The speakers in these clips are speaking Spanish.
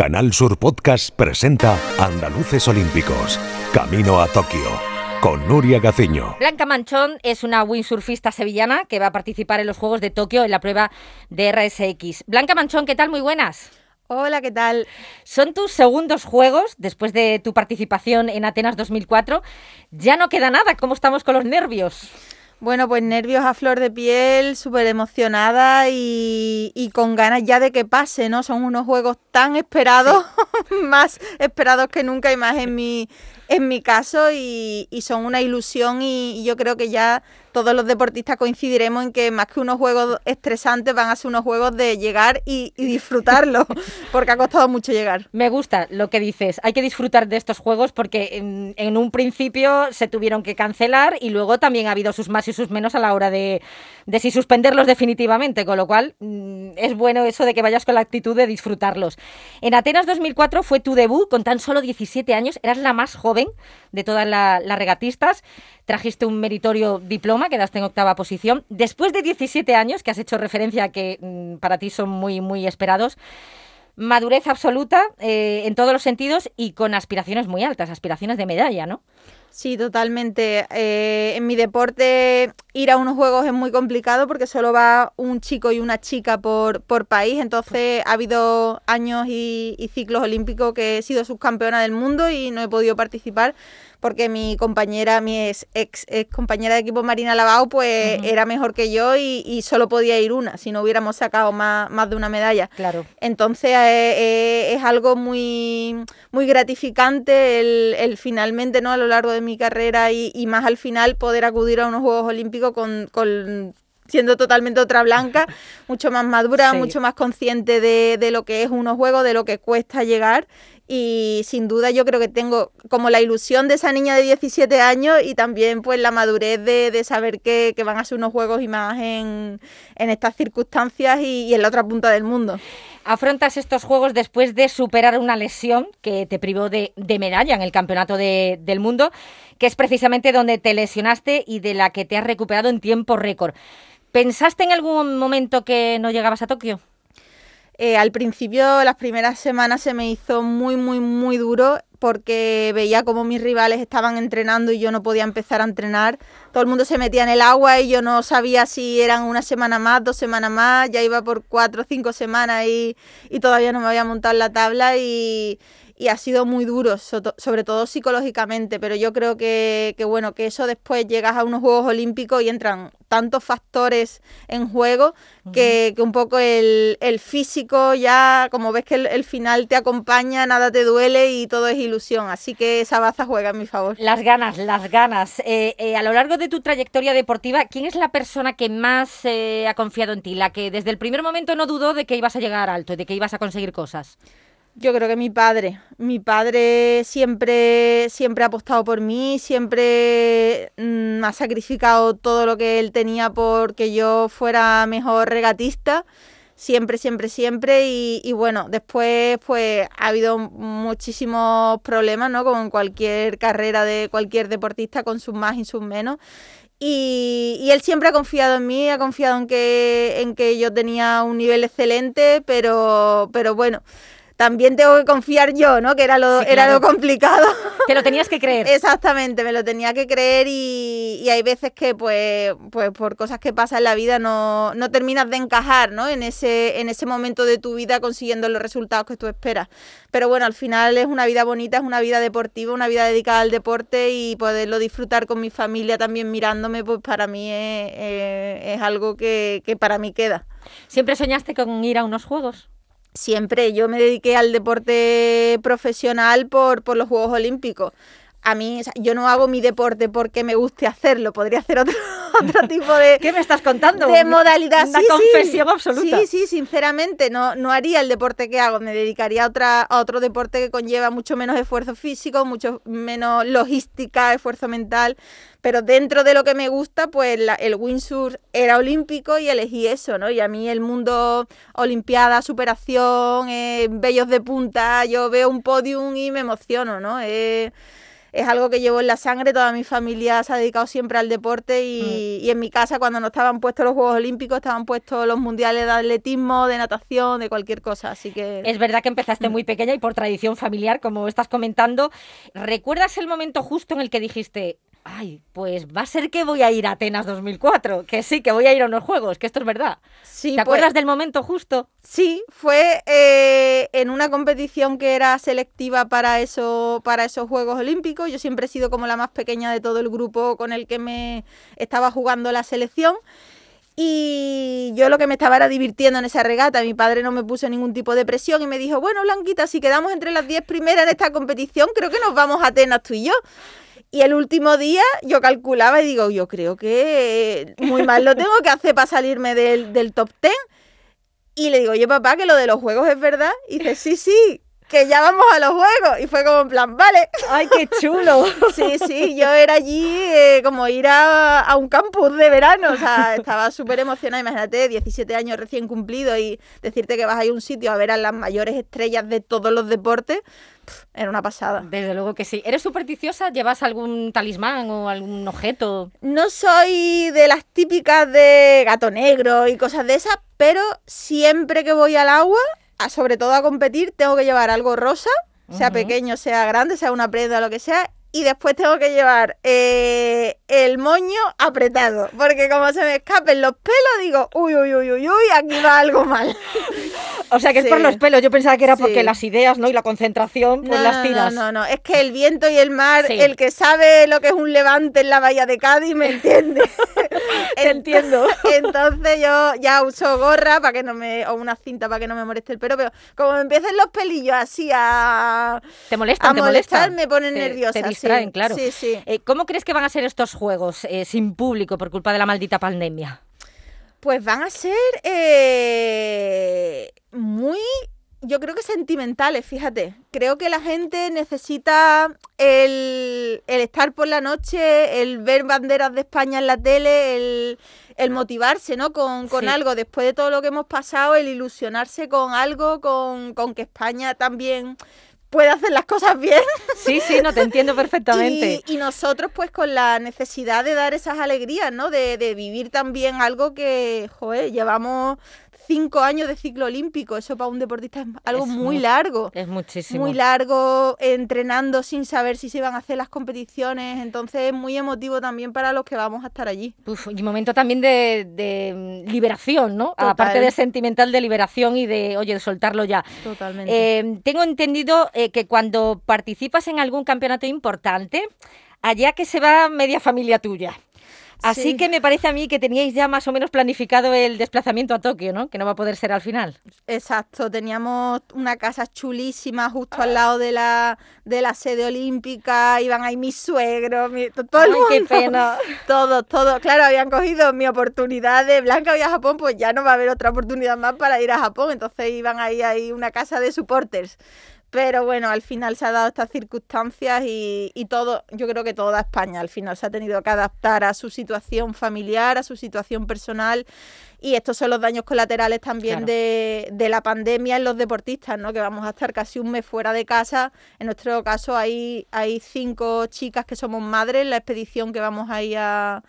Canal Sur Podcast presenta Andaluces Olímpicos, Camino a Tokio, con Nuria Gaciño. Blanca Manchón es una windsurfista sevillana que va a participar en los Juegos de Tokio en la prueba de RSX. Blanca Manchón, ¿qué tal? Muy buenas. Hola, ¿qué tal? Son tus segundos juegos después de tu participación en Atenas 2004. Ya no queda nada, ¿cómo estamos con los nervios? Bueno, pues nervios a flor de piel, súper emocionada y, con ganas ya de que pase, ¿no? Son unos juegos tan esperados, más esperados que nunca y más en mi, en mi caso y, son una ilusión y, yo creo que ya todos los deportistas coincidiremos en que más que unos juegos estresantes van a ser unos juegos de llegar y, disfrutarlo, porque ha costado mucho llegar. Me gusta lo que dices, hay que disfrutar de estos juegos porque en, un principio se tuvieron que cancelar y luego también ha habido sus más y sus menos a la hora de, de si suspenderlos definitivamente, con lo cual mm, es bueno eso de que vayas con la actitud de disfrutarlos. En Atenas 2004 fue tu debut con tan solo 17 años, eras la más joven de todas las regatistas, trajiste un meritorio diploma, quedaste en octava posición. Después de 17 años, que has hecho referencia a que mm, para ti son muy, muy esperados, madurez absoluta eh, en todos los sentidos y con aspiraciones muy altas, aspiraciones de medalla, ¿no? Sí, totalmente. Eh, en mi deporte ir a unos juegos es muy complicado porque solo va un chico y una chica por, por país. Entonces ha habido años y, y ciclos olímpicos que he sido subcampeona del mundo y no he podido participar porque mi compañera, mi ex, ex, compañera de equipo Marina Lavao, pues era mejor que yo y, solo podía ir una, si no hubiéramos sacado más, más de una medalla. Claro. Entonces eh, eh, es algo muy, muy gratificante el, finalmente, ¿no? A lo largo de mi carrera y, más al final poder acudir a unos Juegos Olímpicos con, con siendo totalmente otra blanca, mucho más madura, mucho más consciente de, de, lo que es unos juegos, de lo que cuesta llegar y sin duda yo creo que tengo como la ilusión de esa niña de 17 años y también pues la madurez de, saber que, van a ser unos juegos y más en, estas circunstancias y, en la otra punta del mundo. Afrontas estos juegos después de superar una lesión que te privó de, medalla en el Campeonato del Mundo, que es precisamente donde te lesionaste y de la que te has recuperado en tiempo récord. ¿Pensaste en algún momento que no llegabas a Tokio? Eh, al principio, las primeras semanas se me hizo muy, muy, muy duro porque veía como mis rivales estaban entrenando y yo no podía empezar a entrenar. Todo el mundo se metía en el agua y yo no sabía si eran una semana más, dos semanas más, ya iba por cuatro o cinco semanas y, y todavía no me había montado la tabla y, y ha sido muy duro, sobre todo psicológicamente, pero yo creo que, bueno, que eso después llegas a unos Juegos Olímpicos y entran tantos factores en juego que, un poco el, físico ya, como ves que el, final te acompaña, nada te duele y todo es ilusión, así que esa baza juega en mi favor. Las ganas, las ganas. Eh, eh, a lo largo de tu trayectoria deportiva, ¿quién es la persona que más eh, ha confiado en ti? La que desde el primer momento no dudó de que ibas a llegar alto y de que ibas a conseguir cosas. Yo creo que mi padre, mi padre siempre, siempre ha apostado por mí, siempre mm, ha sacrificado todo lo que él tenía porque yo fuera mejor regatista, siempre, siempre, siempre. Y, bueno, después pues ha habido muchísimos problemas, ¿no? Como en cualquier carrera de cualquier deportista, con sus más y sus menos. Y, y, él siempre ha confiado en mí, ha confiado en que, en que yo tenía un nivel excelente, pero, pero bueno, también tengo que confiar yo, ¿no? Que era lo, era lo complicado. Te lo tenías que creer. Exactamente, me lo tenía que creer y, hay veces que, pues, pues por cosas que pasan en la vida no, no terminas de encajar, ¿no? En ese, en ese momento de tu vida consiguiendo los resultados que tú esperas. Pero bueno, al final es una vida bonita, es una vida deportiva, una vida dedicada al deporte y poderlo disfrutar con mi familia también mirándome, pues para mí es, es algo que, que para mí queda. ¿Siempre soñaste con ir a unos juegos? Siempre yo me dediqué al deporte profesional por, por los Juegos Olímpicos. A mí, yo no hago mi deporte porque me guste hacerlo, podría hacer otro, otro tipo de... ¿Qué me estás contando? De modalidad, Una confesión absoluta. Sí, sí, sinceramente, no, no haría el deporte que hago, me dedicaría a, otra, a otro deporte que conlleva mucho menos esfuerzo físico, mucho menos logística, esfuerzo mental, pero dentro de lo que me gusta, pues el windsurf era olímpico y elegí eso, ¿no? Y a mí el mundo olimpiada, superación, eh, bellos de punta, yo veo un podium y me emociono, ¿no? Eh, es algo que llevo en la sangre, toda mi familia se ha dedicado siempre al deporte y, y en mi casa cuando no estaban puestos los Juegos Olímpicos estaban puestos los mundiales de atletismo, de natación, de cualquier cosa, así que... Es verdad que empezaste muy pequeña y por tradición familiar, como estás comentando. ¿Recuerdas el momento justo en el que dijiste, ay, pues va a ser que voy a ir a Atenas 2004, que sí, que voy a ir a unos juegos, que esto es verdad. Sí, ¿Te pues- acuerdas del momento justo? Sí, fue eh, en una competición que era selectiva para, eso, para esos Juegos Olímpicos. Yo siempre he sido como la más pequeña de todo el grupo con el que me estaba jugando la selección. Y yo lo que me estaba era divirtiendo en esa regata. Mi padre no me puso ningún tipo de presión y me dijo, bueno, Blanquita, si quedamos entre las 10 primeras en esta competición, creo que nos vamos a Atenas tú y yo. Y el último día yo calculaba y digo, yo creo que muy mal lo tengo que hacer para salirme del, del top 10. Y le digo, oye papá, que lo de los juegos es verdad. Y dice, sí, sí, que ya vamos a los juegos. Y fue como en plan, vale. ¡Ay, qué chulo! Sí, sí, yo era allí eh, como ir a, a un campus de verano. O sea, estaba súper emocionada. Imagínate, 17 años recién cumplido y decirte que vas a ir a un sitio a ver a las mayores estrellas de todos los deportes. Era una pasada. Desde luego que sí. ¿Eres supersticiosa? ¿Llevas algún talismán o algún objeto? No soy de las típicas de gato negro y cosas de esas, pero siempre que voy al agua, a- sobre todo a competir, tengo que llevar algo rosa, sea pequeño, sea grande, sea una prenda, lo que sea. Y después tengo que llevar eh, el moño apretado, porque como se me escapen los pelos, digo, uy, uy, uy, uy, uy, aquí va algo mal. O sea, que es por los pelos. Yo pensaba que era Sí. porque las ideas, ¿no? Y la concentración, pues no, las tiras. No, no, no, es que el viento y el mar, Sí. el que sabe lo que es un levante en la bahía de Cádiz, me entiende. Te entiendo. Entonces yo ya uso gorra para que no me, o una cinta para que no me moleste el pelo, pero como me empiecen los pelillos así a, ¿Te molestan? a ¿Te molestar, molestan? me ponen Te- nerviosa. Te sí. claro. Sí, sí. Eh, ¿Cómo crees que van a ser estos juegos eh, sin público por culpa de la maldita pandemia? Pues van a ser eh, muy, yo creo que sentimentales, fíjate. Creo que la gente necesita el, el estar por la noche, el ver banderas de España en la tele, el, el motivarse, ¿no? Con, con Sí. algo, después de todo lo que hemos pasado, el ilusionarse con algo, con, con que España también puede hacer las cosas bien. Sí, sí, no te entiendo perfectamente. Y, y nosotros pues con la necesidad de dar esas alegrías, ¿no? De, de vivir también algo que, joder, llevamos cinco años de ciclo olímpico. Eso para un deportista es algo Es muy mu- largo. Es muchísimo. Muy largo, entrenando sin saber si se iban a hacer las competiciones. Entonces es muy emotivo también para los que vamos a estar allí. Uf, y momento también de, de, mm, liberación, ¿no? Total. Aparte de sentimental, de liberación y de, oye, de soltarlo ya. Totalmente. Eh, tengo entendido eh, que cuando participas en algún campeonato importante, allá que se va media familia tuya. Así Sí. que me parece a mí que teníais ya más o menos planificado el desplazamiento a Tokio, ¿no? Que no va a poder ser al final. Exacto, teníamos una casa chulísima justo al lado de la, de la sede olímpica, iban ahí mis suegros, mi- to- todo el Ay, mundo. qué pena. Todos, todos. Claro, habían cogido mi oportunidad de Blanca voy a Japón, pues ya no va a haber otra oportunidad más para ir a Japón. Entonces iban ahí a una casa de supporters. Pero bueno, al final se ha dado estas circunstancias y, y todo, yo creo que toda España al final se ha tenido que adaptar a su situación familiar, a su situación personal. Y estos son los daños colaterales también Claro. de, de la pandemia en los deportistas, ¿no? Que vamos a estar casi un mes fuera de casa. En nuestro caso hay, hay cinco chicas que somos madres en la expedición que vamos a ir a,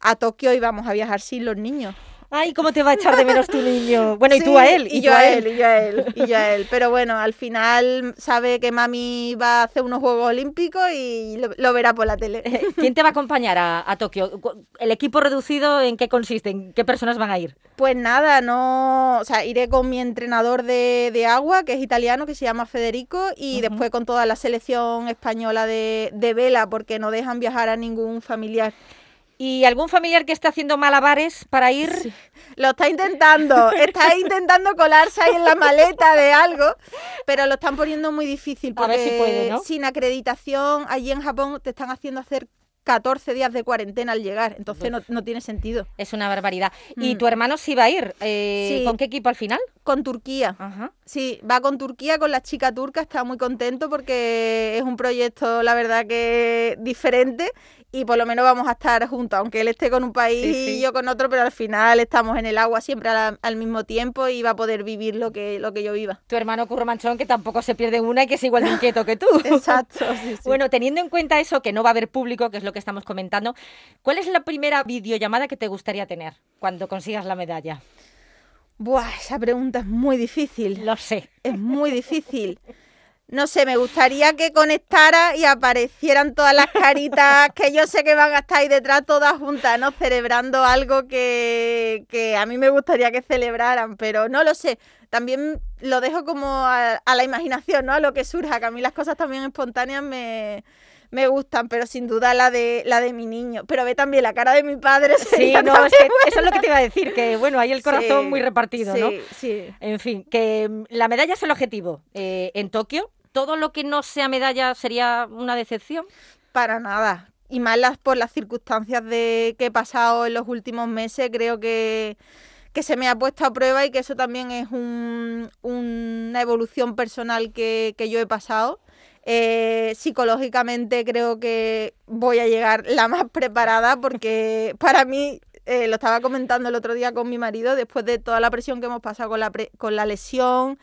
a Tokio y vamos a viajar sin los niños. Ay, ¿cómo te va a echar de menos tu niño? Bueno, y tú a él. Y, yo a él, y yo a él, y yo a él. Pero bueno, al final sabe que mami va a hacer unos Juegos Olímpicos y lo, lo verá por la tele. ¿Quién te va a acompañar a, a Tokio? ¿El equipo reducido en qué consiste? ¿En qué personas van a ir? Pues nada, no, o sea, iré con mi entrenador de, de agua, que es italiano, que se llama Federico, y después con toda la selección española de, de vela, porque no dejan viajar a ningún familiar. ¿Y algún familiar que esté haciendo malabares para ir? Lo está intentando, está intentando colarse ahí en la maleta de algo, pero lo están poniendo muy difícil A ver porque si puede, ¿no? sin acreditación allí en Japón te están haciendo hacer 14 días de cuarentena al llegar, entonces no, no tiene sentido. Es una barbaridad. ¿Y Mm. tu hermano sí va a ir? Eh, Sí. ¿Con qué equipo al final? Con Turquía. Ajá. Sí, va con Turquía, con la chica turca, está muy contento porque es un proyecto, la verdad, que diferente y por lo menos vamos a estar juntos, aunque él esté con un país Sí, sí. y yo con otro, pero al final estamos en el agua siempre al mismo tiempo y va a poder vivir lo que, lo que yo viva. Tu hermano Curro Manchón, que tampoco se pierde una y que es igual de inquieto que tú. Exacto, sí, sí. Bueno, teniendo en cuenta eso, que no va a haber público, que es lo que estamos comentando, ¿cuál es la primera videollamada que te gustaría tener cuando consigas la medalla? Buah, esa pregunta es muy difícil. Lo sé. Es muy difícil. No sé, me gustaría que conectara y aparecieran todas las caritas que yo sé que van a estar ahí detrás todas juntas, ¿no? Celebrando algo que, que a mí me gustaría que celebraran, pero no lo sé. También lo dejo como a, a la imaginación, ¿no? A lo que surja, que a mí las cosas también espontáneas me, me gustan, pero sin duda la de la de mi niño. Pero ve también la cara de mi padre. Sí, no, es eso es lo que te iba a decir, que bueno, hay el corazón Sí, muy repartido, ¿no? Sí, sí. En fin, que mm, la medalla es el objetivo. Eh, en Tokio, todo lo que no sea medalla sería una decepción. Para nada. Y más las, por las circunstancias de que he pasado en los últimos meses, creo que, que se me ha puesto a prueba y que eso también es un- una evolución personal que, que yo he pasado. Eh, psicológicamente creo que voy a llegar la más preparada porque para mí, eh, lo estaba comentando el otro día con mi marido, después de toda la presión que hemos pasado con la, pre- con la lesión,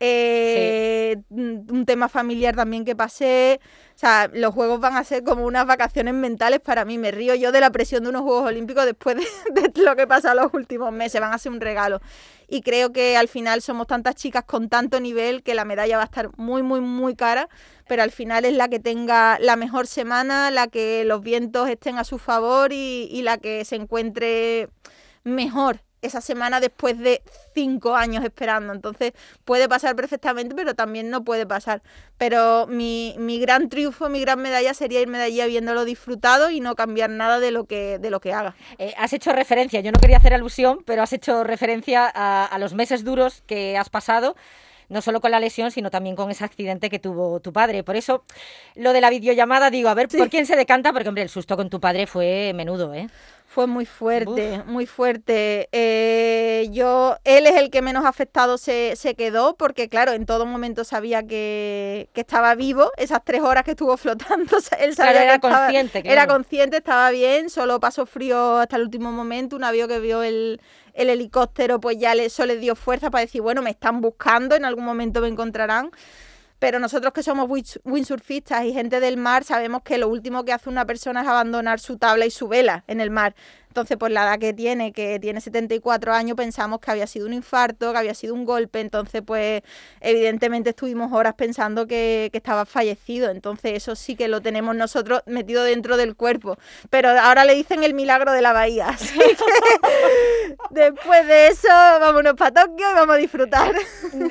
eh, un un tema familiar también que pasé. O sea, los juegos van a ser como unas vacaciones mentales para mí. Me río yo de la presión de unos Juegos Olímpicos después de, lo que pasa los últimos meses. Van a ser un regalo. Y creo que al final somos tantas chicas con tanto nivel que la medalla va a estar muy, muy, muy cara. Pero al final es la que tenga la mejor semana, la que los vientos estén a su favor y la que se encuentre mejor esa semana después de cinco años esperando. Entonces puede pasar perfectamente, pero también no puede pasar. Pero mi, mi gran triunfo, mi gran medalla sería irme de allí habiéndolo disfrutado y no cambiar nada de lo que, de lo que haga. Eh, has hecho referencia, yo no quería hacer alusión, pero has hecho referencia a, a los meses duros que has pasado. No solo con la lesión, sino también con ese accidente que tuvo tu padre. Por eso, lo de la videollamada, digo, a ver por quién se decanta, porque, hombre, el susto con tu padre fue menudo, ¿eh? Fue muy fuerte, muy fuerte. Eh, yo, él es el que menos afectado se, se quedó, porque claro, en todo momento sabía que, que estaba vivo. Esas tres horas que estuvo flotando, él sabía Claro, era que estaba- consciente, Era consciente, estaba bien, solo pasó frío hasta el último momento. Una vio que vio el, el helicóptero, pues ya eso le dio fuerza para decir, bueno, me están buscando, en algún momento me encontrarán. Pero nosotros que somos windsurfistas y gente del mar, sabemos que lo último que hace una persona es abandonar su tabla y su vela en el mar. Entonces, por la edad que tiene, que tiene 74 años, pensamos que había sido un infarto, que había sido un golpe. Entonces, pues, evidentemente estuvimos horas pensando que, que estaba fallecido. Entonces, eso sí que lo tenemos nosotros metido dentro del cuerpo. Pero ahora le dicen el milagro de la bahía. Así que después de eso, vámonos para Tokio y vamos a disfrutar.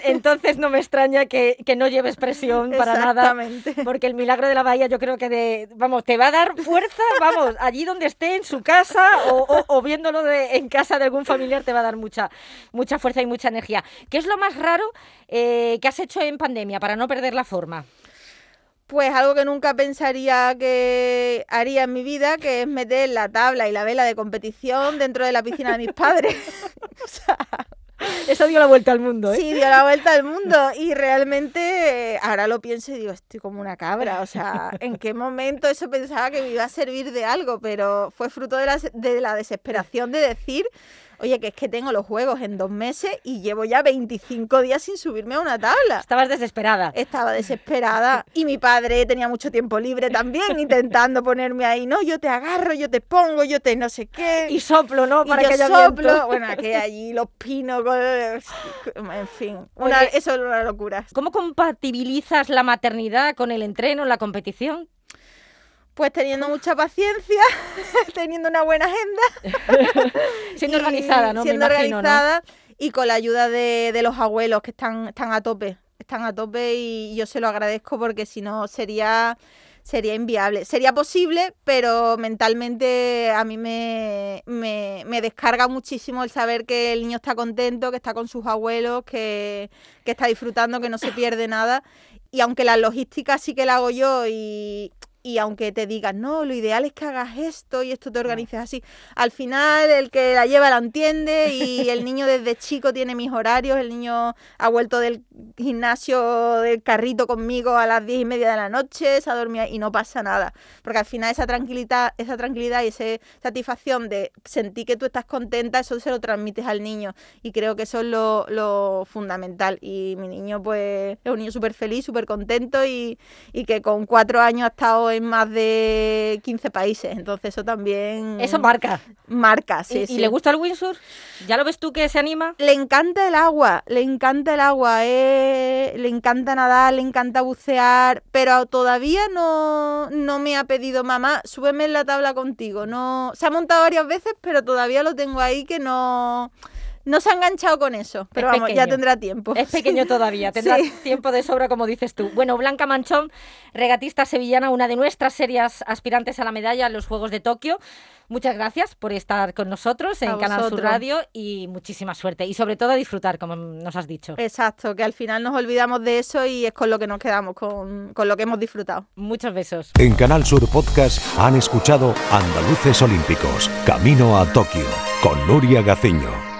Entonces no me extraña que, que no lleves presión para nada. Porque el milagro de la bahía yo creo que de, vamos, te va a dar fuerza, vamos, allí donde esté, en su casa o, viéndolo de- en casa de algún familiar, te va a dar mucha, mucha fuerza y mucha energía. ¿Qué es lo más raro eh, que has hecho en pandemia para no perder la forma? Pues algo que nunca pensaría que haría en mi vida, que es meter la tabla y la vela de competición dentro de la piscina de mis padres. O sea, Eso dio la vuelta al mundo, ¿eh? sí, dio la vuelta al mundo y realmente ahora lo pienso y digo, estoy como una cabra. O sea, ¿en qué momento eso pensaba que me iba a servir de algo? Pero fue fruto de la, de la desesperación de decir, oye, que es que tengo los juegos en dos meses y llevo ya 25 días sin subirme a una tabla. Estabas desesperada. Estaba desesperada y mi padre tenía mucho tiempo libre también intentando ponerme ahí, no, yo te agarro, yo te pongo, yo te no sé qué. Y soplo, ¿no? Para yo que haya soplo, viento. bueno, que allí los pinos, en fin, una- Oye. eso era una locura. ¿Cómo compatibilizas la maternidad con el entreno, la competición? Pues teniendo mucha paciencia, teniendo una buena agenda. Siendo y organizada, ¿no? Siendo Me imagino, ¿no? organizada y con la ayuda de, de los abuelos que están, están a tope. Están a tope y yo se lo agradezco porque si no sería, sería inviable. Sería posible, pero mentalmente a mí me, me, me descarga muchísimo el saber que el niño está contento, que está con sus abuelos, que, que está disfrutando, que no se pierde nada. Y aunque la logística sí que la hago yo y y aunque te digan, no, lo ideal es que hagas esto y esto te organices así, al final el que la lleva la entiende y el niño desde chico tiene mis horarios, el niño ha vuelto del gimnasio del carrito conmigo a las diez y media de la noche, se ha dormido y no pasa nada, porque al final esa tranquilidad, esa tranquilidad y esa satisfacción de sentir que tú estás contenta, eso se lo transmites al niño. Y creo que eso es lo, lo fundamental. Y mi niño pues es un niño súper feliz, súper contento y, y que con cuatro años ha estado en más de 15 países, entonces eso también... Eso marca. Marca, sí. ¿Y, sí. ¿Y le gusta el windsurf? ¿Ya lo ves tú que se anima? Le encanta el agua, le encanta el agua, eh, le encanta nadar, le encanta bucear, pero todavía no, no me ha pedido mamá, súbeme en la tabla contigo. No, se ha montado varias veces, pero todavía lo tengo ahí que no no se ha enganchado con eso, pero Es vamos, ya tendrá tiempo. Es pequeño todavía, tendrá Sí. tiempo de sobra, como dices tú. Bueno, Blanca Manchón, regatista sevillana, una de nuestras serias aspirantes a la medalla en los Juegos de Tokio. Muchas gracias por estar con nosotros en Canal Sur. Radio y muchísima suerte. Y sobre todo a disfrutar, como nos has dicho. Exacto, que al final nos olvidamos de eso y es con lo que nos quedamos, con, con lo que hemos disfrutado. Muchos besos. En Canal Sur Podcast han escuchado Andaluces Olímpicos, Camino a Tokio, con Nuria Gaciño.